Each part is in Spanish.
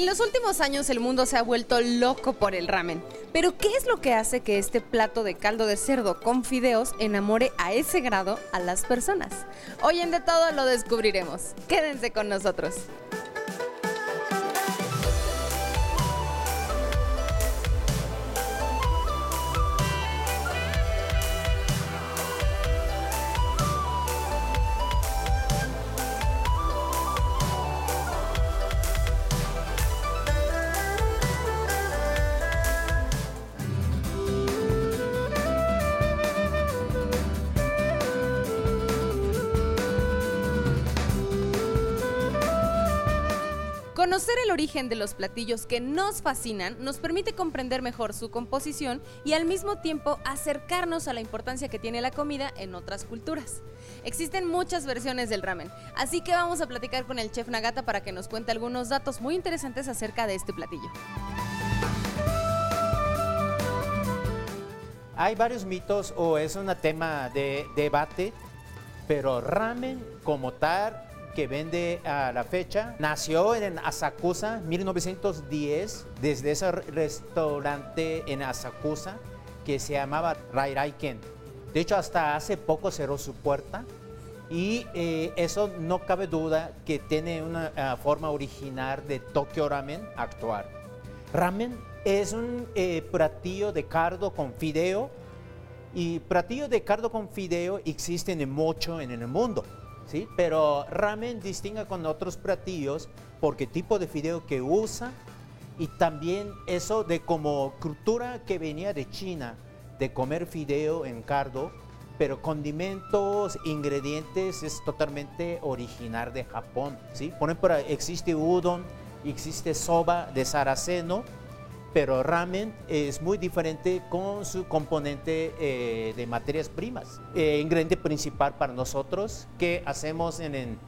En los últimos años el mundo se ha vuelto loco por el ramen. Pero ¿qué es lo que hace que este plato de caldo de cerdo con fideos enamore a ese grado a las personas? Hoy en De Todo lo descubriremos. Quédense con nosotros. Conocer el origen de los platillos que nos fascinan nos permite comprender mejor su composición y al mismo tiempo acercarnos a la importancia que tiene la comida en otras culturas. Existen muchas versiones del ramen, así que vamos a platicar con el chef Nagata para que nos cuente algunos datos muy interesantes acerca de este platillo. Hay varios mitos o es un tema de debate, pero ramen como tal que vende a la fecha. Nació en Asakusa, 1910, desde ese restaurante en Asakusa que se llamaba Rairaiken. De hecho, hasta hace poco cerró su puerta y eh, eso no cabe duda que tiene una ah, forma original de Tokyo Ramen actual. Ramen es un eh, platillo de cardo con fideo y platillos de cardo con fideo existen mucho en el mundo. Pero ramen distingue con otros platillos porque tipo de fideo que usa y también eso de como cultura que venía de China, de comer fideo en cardo, pero condimentos, ingredientes es totalmente original de Japón, ¿sí? Por ejemplo, existe udon, existe soba de saraceno, pero ramen es muy diferente con su componente eh, de materias primas. Eh, ingrediente principal para nosotros que hacemos en,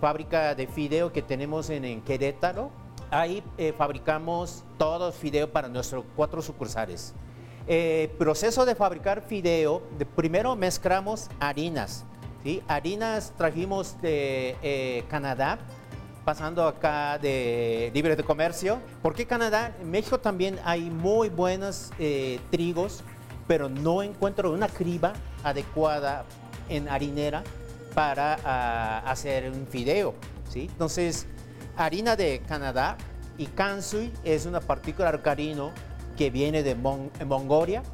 fábrica de fideo que tenemos en, Querétaro. Ahí eh, fabricamos todo fideo para nuestros cuatro sucursales. proceso de fabricar fideo, primero mezclamos harinas. Harinas trajimos de Canadá, pasando acá de libre de comercio. ¿Por qué Canadá? En México también hay muy buenos eh, trigos, pero no encuentro una criba adecuada en harinera para ah, hacer un fideo. ¿sí? Entonces, harina de Canadá y Kansui es una partícula alcalino que viene de Mongolia.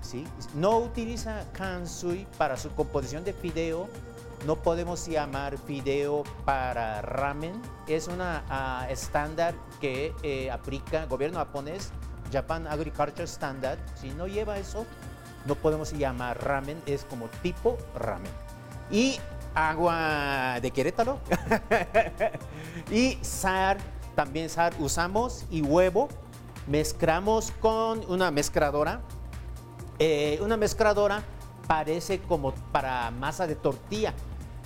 ¿sí? No utiliza Kansui para su composición de fideo no podemos llamar fideo para ramen. Es una ah, estándar que eh, aplica el gobierno japonés, Japan Agriculture Standard. Si no lleva eso, no podemos llamar ramen, es como tipo ramen. Y agua de Querétaro. y sal, también sal usamos y huevo. Mezclamos con una mezcladora. Eh, una mezcladora parece como para masa de tortilla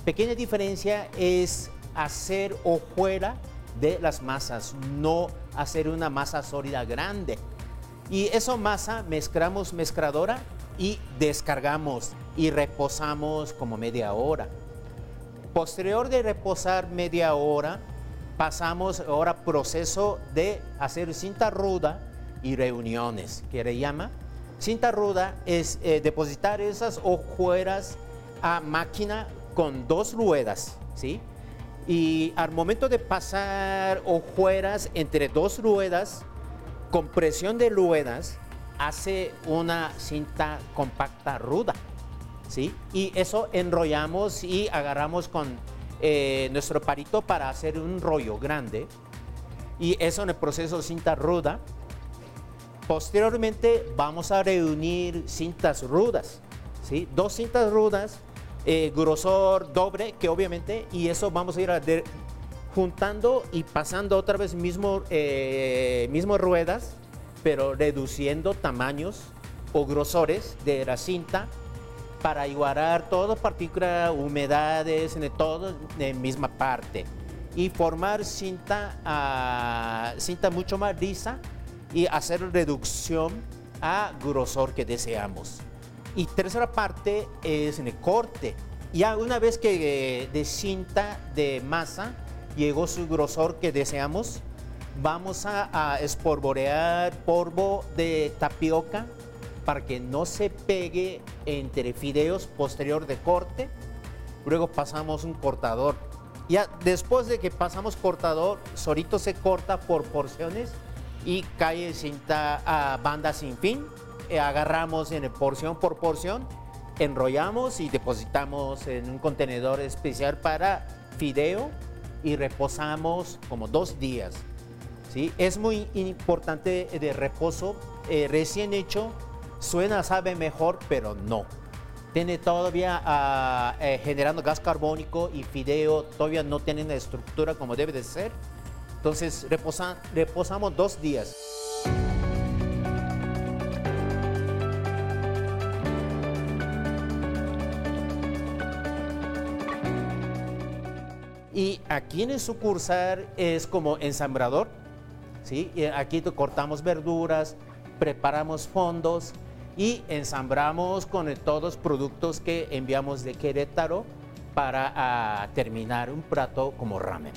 Pequeña diferencia es hacer hojuela de las masas, no hacer una masa sólida grande. Y eso masa mezclamos mezcladora y descargamos y reposamos como media hora. Posterior de reposar media hora, pasamos ahora proceso de hacer cinta ruda y reuniones, que le llama. Cinta ruda es eh, depositar esas hojuelas a máquina con dos ruedas, ¿sí? Y al momento de pasar hojuelas entre dos ruedas, con presión de ruedas, hace una cinta compacta ruda, ¿sí? Y eso enrollamos y agarramos con eh, nuestro parito para hacer un rollo grande. Y eso en el proceso cinta ruda. Posteriormente vamos a reunir cintas rudas, ¿sí? Dos cintas rudas eh, grosor doble, que obviamente, y eso vamos a ir a juntando y pasando otra vez mismo, eh, mismo ruedas, pero reduciendo tamaños o grosores de la cinta para igualar todas partículas, humedades, en todo en misma parte y formar cinta, ah, cinta mucho más lisa y hacer reducción a grosor que deseamos. Y tercera parte es en el corte. Ya una vez que eh, de cinta de masa llegó su grosor que deseamos, vamos a, a polvo de tapioca para que no se pegue entre fideos posterior de corte. Luego pasamos un cortador. Ya después de que pasamos cortador, solito se corta por porciones y cae cinta a banda sin fin. Eh, agarramos en porción por porción, enrollamos y depositamos en un contenedor especial para fideo y reposamos como dos días. ¿sí? Es muy importante de reposo. eh, recién hecho, suena, sabe mejor, pero no. Tiene todavía ah, eh, generando gas carbónico y fideo todavía no tiene una estructura como debe de ser. Entonces reposa- reposamos dos días. Y aquí en el sucursal es como ensamblador, ¿sí? Aquí cortamos verduras, preparamos fondos y ensamblamos con todos los productos que enviamos de Querétaro para ah, terminar un plato como ramen.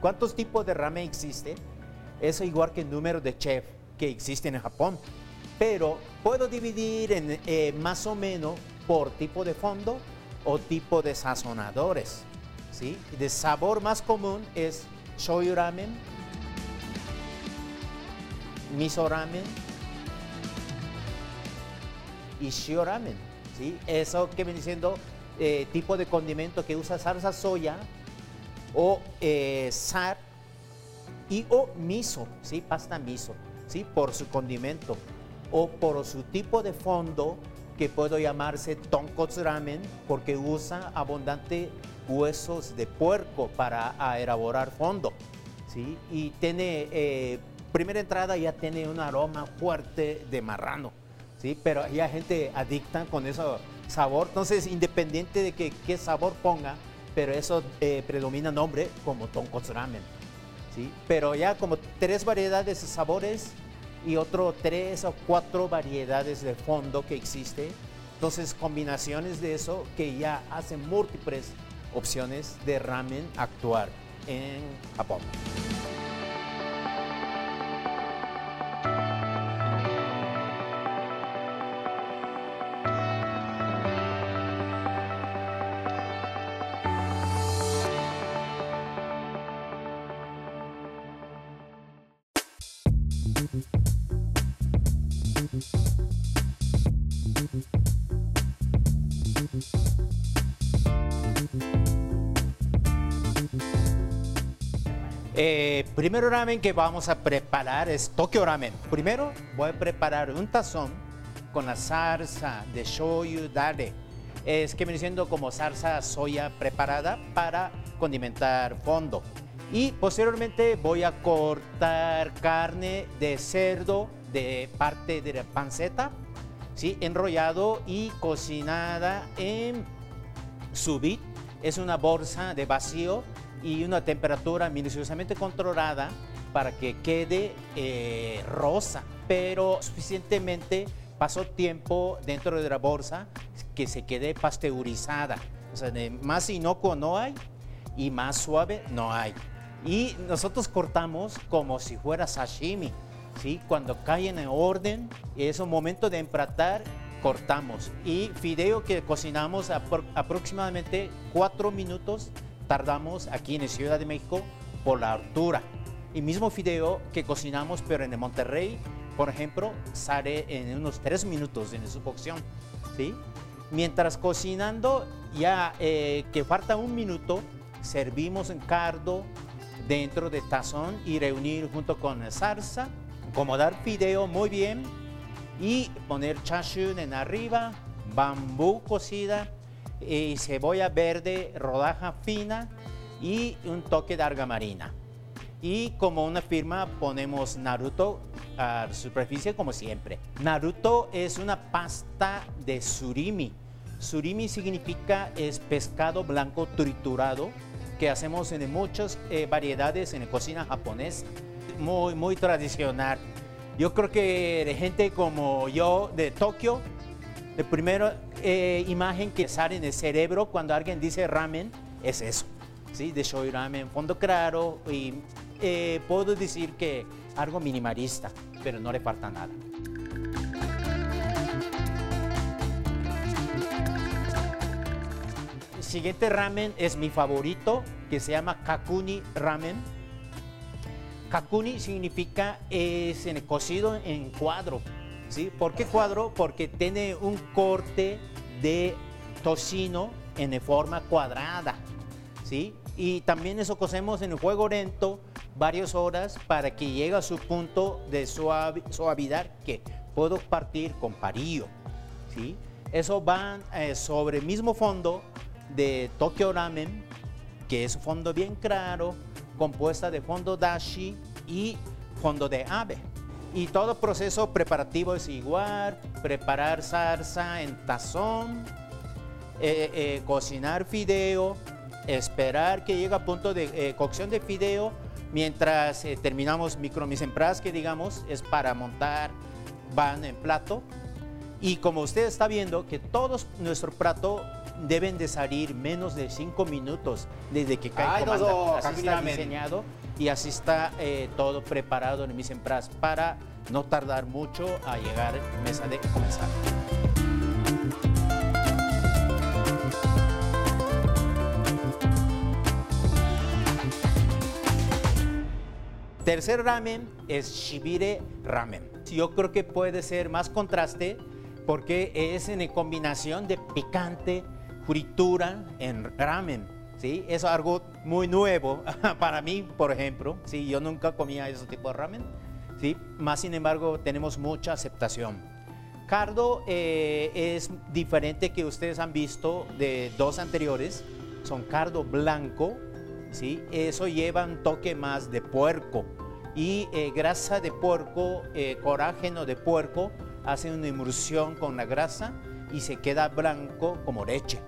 ¿Cuántos tipos de ramen existen? Es igual que el número de chef que existen en Japón. Pero puedo dividir en eh, más o menos por tipo de fondo o tipo de sazonadores. ¿sí? De sabor más común es shoyu ramen, miso ramen y shio ramen. ¿sí? Eso que viene siendo eh, tipo de condimento que usa salsa soya o eh, sal y o miso, ¿sí? pasta miso, ¿sí? por su condimento o por su tipo de fondo que puedo llamarse tonkotsu ramen porque usa abundante huesos de puerco para elaborar fondo. ¿sí? Y tiene, eh, primera entrada ya tiene un aroma fuerte de marrano, ¿sí? pero hay gente adicta con ese sabor, entonces independiente de que, qué sabor ponga, pero eso eh, predomina nombre como tonkotsu ramen. ¿sí? Pero ya como tres variedades de sabores y otro tres o cuatro variedades de fondo que existe. Entonces combinaciones de eso que ya hacen múltiples opciones de ramen actuar en Japón. Eh, primero ramen que vamos a preparar es Tokyo Ramen. Primero voy a preparar un tazón con la salsa de shoyu dare. Es que viene siendo como salsa soya preparada para condimentar fondo. Y posteriormente voy a cortar carne de cerdo de parte de la panceta, ¿sí? enrollado y cocinada en subit. Es una bolsa de vacío y una temperatura minuciosamente controlada para que quede eh, rosa, pero suficientemente pasó tiempo dentro de la bolsa que se quede pasteurizada. O sea, de más inocuo no hay y más suave no hay. Y nosotros cortamos como si fuera sashimi, ¿sí? Cuando caen en orden, es un momento de empratar, cortamos. Y fideo que cocinamos apro- aproximadamente cuatro minutos tardamos aquí en Ciudad de México por la altura. Y mismo fideo que cocinamos, pero en el Monterrey, por ejemplo, sale en unos tres minutos en su cocción. ¿sí? Mientras cocinando, ya eh, que falta un minuto, servimos en cardo dentro de tazón y reunir junto con salsa, acomodar fideo muy bien y poner chashu en arriba, bambú cocida cebolla verde, rodaja fina y un toque de alga marina. Y como una firma ponemos Naruto a superficie como siempre. Naruto es una pasta de surimi. Surimi significa es pescado blanco triturado que hacemos en muchas eh, variedades en la cocina japonesa. Muy, muy tradicional. Yo creo que de gente como yo de Tokio, la primera eh, imagen que sale en el cerebro cuando alguien dice ramen es eso. ¿sí? de shoyu ramen, fondo claro y eh, puedo decir que algo minimalista, pero no le falta nada. El siguiente ramen es mi favorito, que se llama Kakuni Ramen. Kakuni significa es en cocido en cuadro. ¿Sí? ¿Por qué cuadro? Porque tiene un corte de tocino en forma cuadrada. ¿sí? Y también eso cocemos en el fuego lento varias horas para que llegue a su punto de suavidad que puedo partir con parillo. ¿sí? Eso va eh, sobre el mismo fondo de Tokyo Ramen, que es un fondo bien claro, compuesta de fondo dashi y fondo de ave. Y todo proceso preparativo es igual, preparar salsa en tazón, eh, eh, cocinar fideo, esperar que llegue a punto de eh, cocción de fideo, mientras terminamos micro que digamos, es para montar van en plato. Y como usted está viendo que todos nuestro plato deben de salir menos de 5 minutos desde que cae comanda. Así está diseñado y así está todo preparado en mise en para no tardar mucho a llegar mesa de comenzar. Tercer ramen es shibire ramen. Yo creo que puede ser más contraste porque es en combinación de picante, fritura en ramen. ¿Sí? Es algo muy nuevo para mí, por ejemplo. ¿sí? Yo nunca comía ese tipo de ramen. ¿sí? Más sin embargo, tenemos mucha aceptación. Cardo eh, es diferente que ustedes han visto de dos anteriores. Son cardo blanco ¿sí? Eso lleva un toque más de puerco. Y eh, grasa de puerco, eh, corágeno de puerco, hace una emulsión con la grasa y se queda blanco como leche.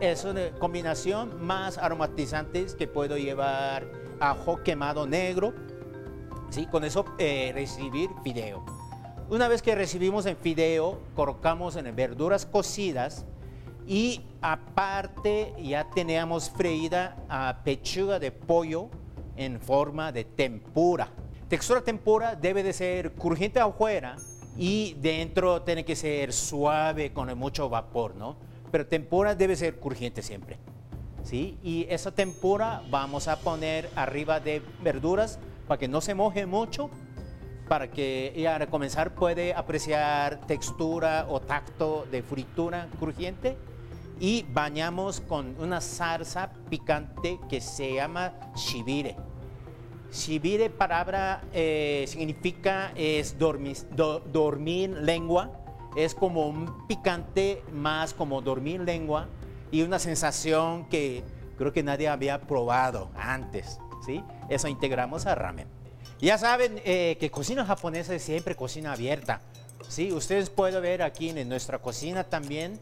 Es una combinación más aromatizantes que puedo llevar ajo quemado negro. ¿sí? Con eso eh, recibir fideo. Una vez que recibimos el fideo, colocamos en verduras cocidas y aparte ya teníamos freída a pechuga de pollo en forma de tempura. Textura tempura debe de ser crujiente afuera y dentro tiene que ser suave con mucho vapor, ¿no? Pero tempura debe ser crujiente siempre. ¿Sí? Y esa tempura vamos a poner arriba de verduras para que no se moje mucho, para que ya al comenzar puede apreciar textura o tacto de fritura crujiente y bañamos con una salsa picante que se llama shibire. Shibire palabra eh, significa es dormir, dormir lengua, es como un picante más como dormir lengua y una sensación que creo que nadie había probado antes, ¿sí? Eso integramos a ramen. Ya saben eh, que cocina japonesa es siempre cocina abierta, ¿sí? Ustedes pueden ver aquí en nuestra cocina también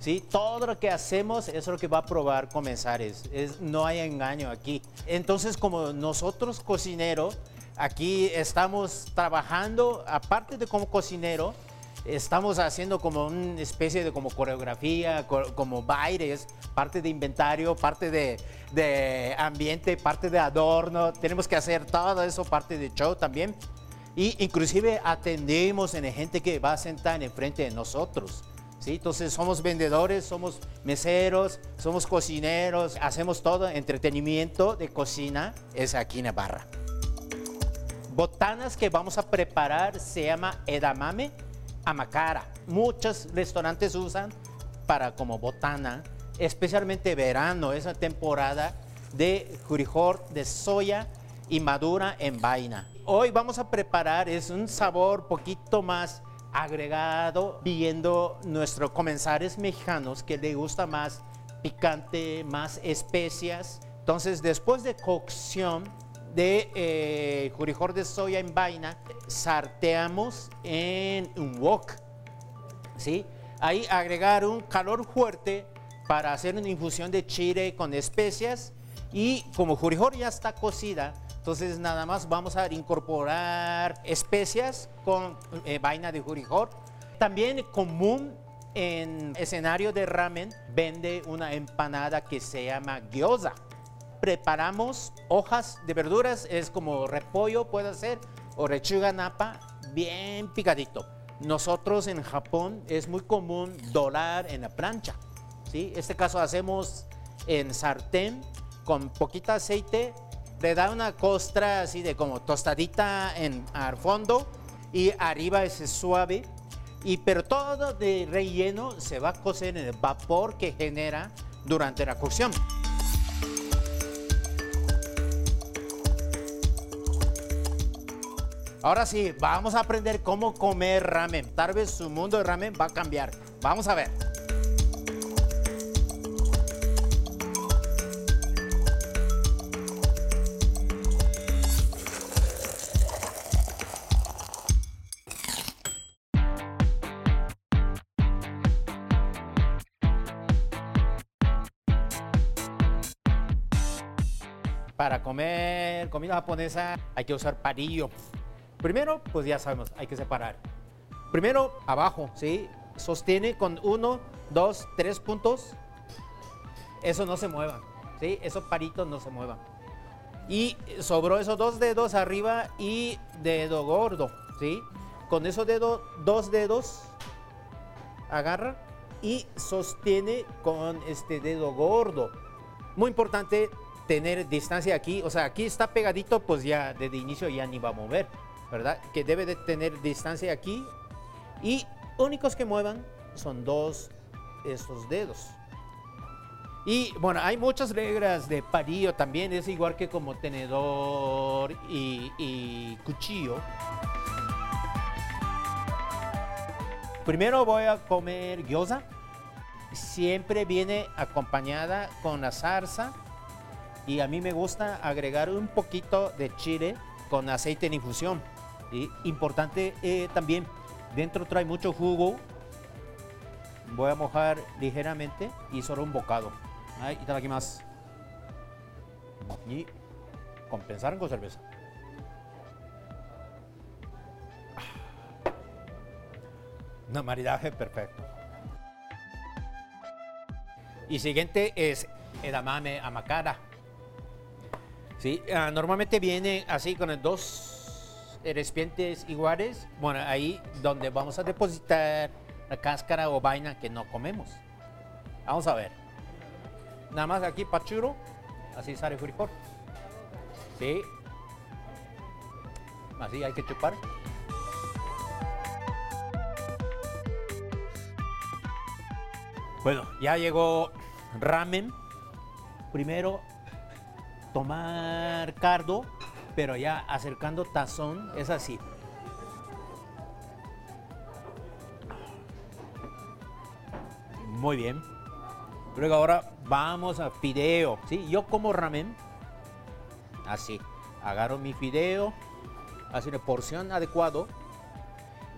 ¿sí? Todo lo que hacemos es lo que va a probar comenzar, es, no hay engaño aquí. Entonces, como nosotros cocineros, aquí estamos trabajando, aparte de como cocinero, estamos haciendo como una especie de como coreografía, como bailes, parte de inventario, parte de, de, ambiente, parte de adorno. Tenemos que hacer todo eso, parte de show también. Y inclusive atendemos a gente que va a sentar enfrente de nosotros. ¿sí? Entonces somos vendedores, somos meseros, somos cocineros, hacemos todo, entretenimiento de cocina es aquí en Navarra. Botanas que vamos a preparar se llama edamame amacara. Muchos restaurantes usan para como botana, especialmente verano, esa temporada de frijol de soya y madura en vaina. Hoy vamos a preparar, es un sabor poquito más agregado viendo nuestros comensales mexicanos que le gusta más picante, más especias. Entonces, después de cocción de eh, de soya en vaina, sarteamos en un wok. ¿sí? Ahí agregar un calor fuerte para hacer una infusión de chile con especias y como jurijor ya está cocida, entonces nada más vamos a incorporar especias con eh, vaina de jurijor. También común en escenario de ramen vende una empanada que se llama gyoza. Preparamos hojas de verduras, es como repollo puede ser, o lechuga napa, bien picadito. Nosotros en Japón es muy común dorar en la plancha. ¿sí? Este caso hacemos en sartén con poquito aceite, le da una costra así de como tostadita en, al fondo y arriba es suave. Y pero todo de relleno se va a cocer en el vapor que genera durante la cocción. Ahora sí, vamos a aprender cómo comer ramen. Tal vez su mundo de ramen va a cambiar. Vamos a ver. Para comer comida japonesa hay que usar palillo. Primero, pues ya sabemos, hay que separar. Primero, abajo, ¿sí? Sostiene con uno, dos, tres puntos. Eso no se mueva, ¿sí? Esos palitos no se muevan. Y sobró esos dos dedos arriba y dedo gordo, ¿sí? Con esos dedos, dos dedos, agarra y sostiene con este dedo gordo. Muy importante tener distancia aquí, o sea, aquí está pegadito, pues ya desde inicio ya ni va a mover, ¿verdad? Que debe de tener distancia aquí y únicos que muevan son dos estos dedos. Y bueno, hay muchas reglas de parillo también, es igual que como tenedor y, y cuchillo. Primero voy a comer gyoza. Siempre viene acompañada con la salsa y a mí me gusta agregar un poquito de chile con aceite en infusión. Y importante eh, también, dentro trae mucho jugo. Voy a mojar ligeramente y solo un bocado. Ay, y más. Y compensar con cerveza. Un maridaje perfecto. Y siguiente es edamame amakara. Sí, ah, normalmente viene así con el dos recipientes iguales. Bueno, ahí donde vamos a depositar la cáscara o vaina que no comemos. Vamos a ver. Nada más aquí pachuro, así sale frijol. Sí. Así hay que chupar. Bueno, ya llegó ramen. Primero tomar cardo, pero ya acercando tazón, es así. Muy bien. Luego ahora vamos a fideo. ¿sí? Yo como ramen así. Agarro mi fideo, así una porción adecuado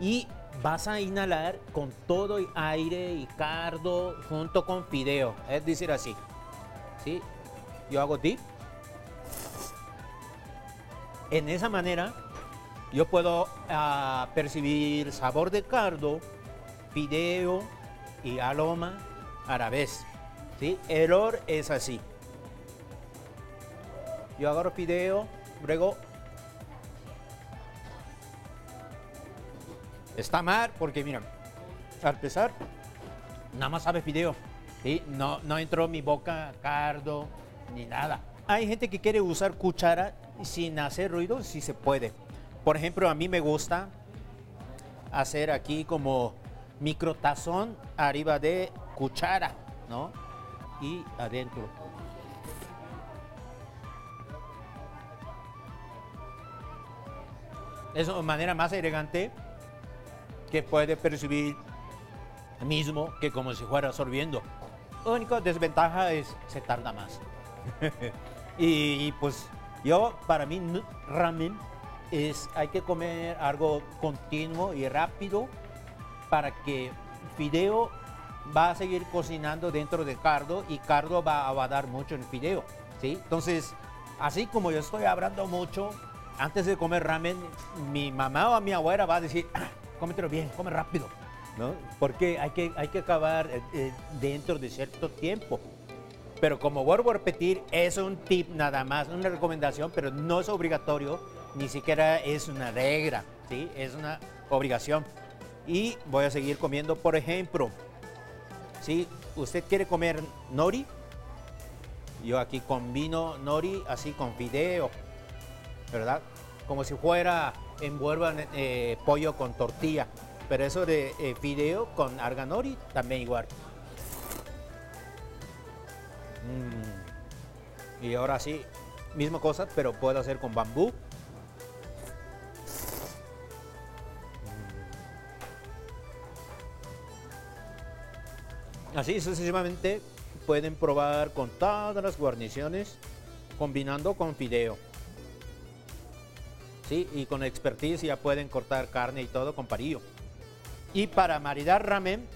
y vas a inhalar con todo el aire y cardo junto con fideo. Es decir, así. ¿Sí? Yo hago dip. En esa manera yo puedo ah, percibir sabor de cardo, fideo y aloma a la vez. ¿sí? Error es así. Yo agarro fideo, luego Está mal porque, mira, al pesar, nada más sabe fideo. No, no entró mi boca cardo ni nada. Hay gente que quiere usar cuchara sin hacer ruido, sí se puede. Por ejemplo, a mí me gusta hacer aquí como microtazón arriba de cuchara, ¿no? Y adentro. Es una manera más elegante que puede percibir mismo que como si fuera absorbiendo. La única desventaja es se tarda más. y, pues yo, para mí, ramen es, hay que comer algo continuo y rápido para que fideo va a seguir cocinando dentro de cardo y cardo va a dar mucho en fideo. ¿sí? Entonces, así como yo estoy hablando mucho, antes de comer ramen, mi mamá o mi abuela va a decir, cómetelo bien, come rápido, ¿no? Porque hay que, hay que acabar eh, eh, dentro de cierto tiempo. Pero como vuelvo a repetir, es un tip nada más, una recomendación, pero no es obligatorio, ni siquiera es una regla, ¿sí? Es una obligación. Y voy a seguir comiendo, por ejemplo, si usted quiere comer nori, yo aquí combino nori así con fideo, ¿verdad? Como si fuera envuelvan eh, pollo con tortilla. Pero eso de eh, fideo con arganori también igual. Mm. Y ahora sí, misma cosa, pero puedo hacer con bambú. Mm. Así sucesivamente pueden probar con todas las guarniciones combinando con fideo. ¿Sí? Y con expertise ya pueden cortar carne y todo con parillo. Y para maridar ramen,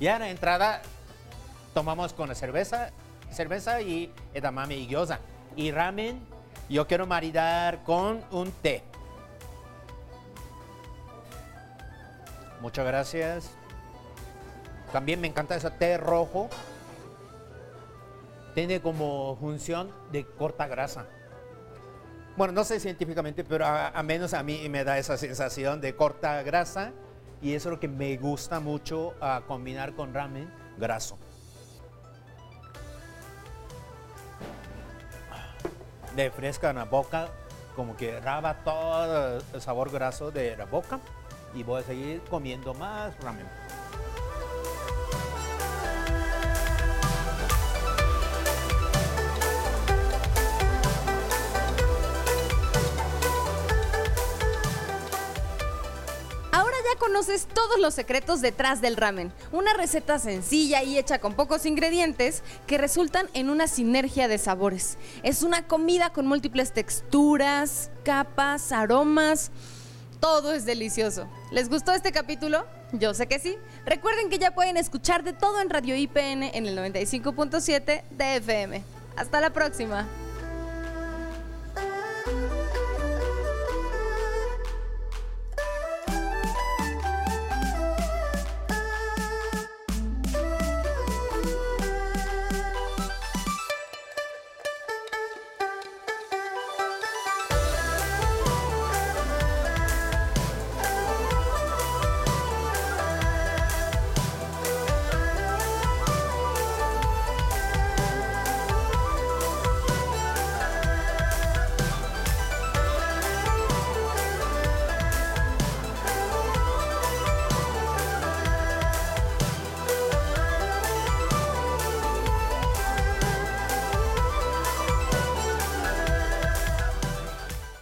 ya en la entrada tomamos con la cerveza, cerveza y edamame y gyoza. Y ramen, yo quiero maridar con un té. Muchas gracias. También me encanta ese té rojo. Tiene como función de corta grasa. Bueno, no sé científicamente, pero a, menos a mí me da esa sensación de corta grasa y eso es lo que me gusta mucho a combinar con ramen graso. De fresca en la boca, como que raba todo el sabor graso de la boca y voy a seguir comiendo más ramen. Conoces todos los secretos detrás del ramen. Una receta sencilla y hecha con pocos ingredientes que resultan en una sinergia de sabores. Es una comida con múltiples texturas, capas, aromas. Todo es delicioso. ¿Les gustó este capítulo? Yo sé que sí. Recuerden que ya pueden escuchar de todo en Radio IPN en el 95.7 de FM. Hasta la próxima.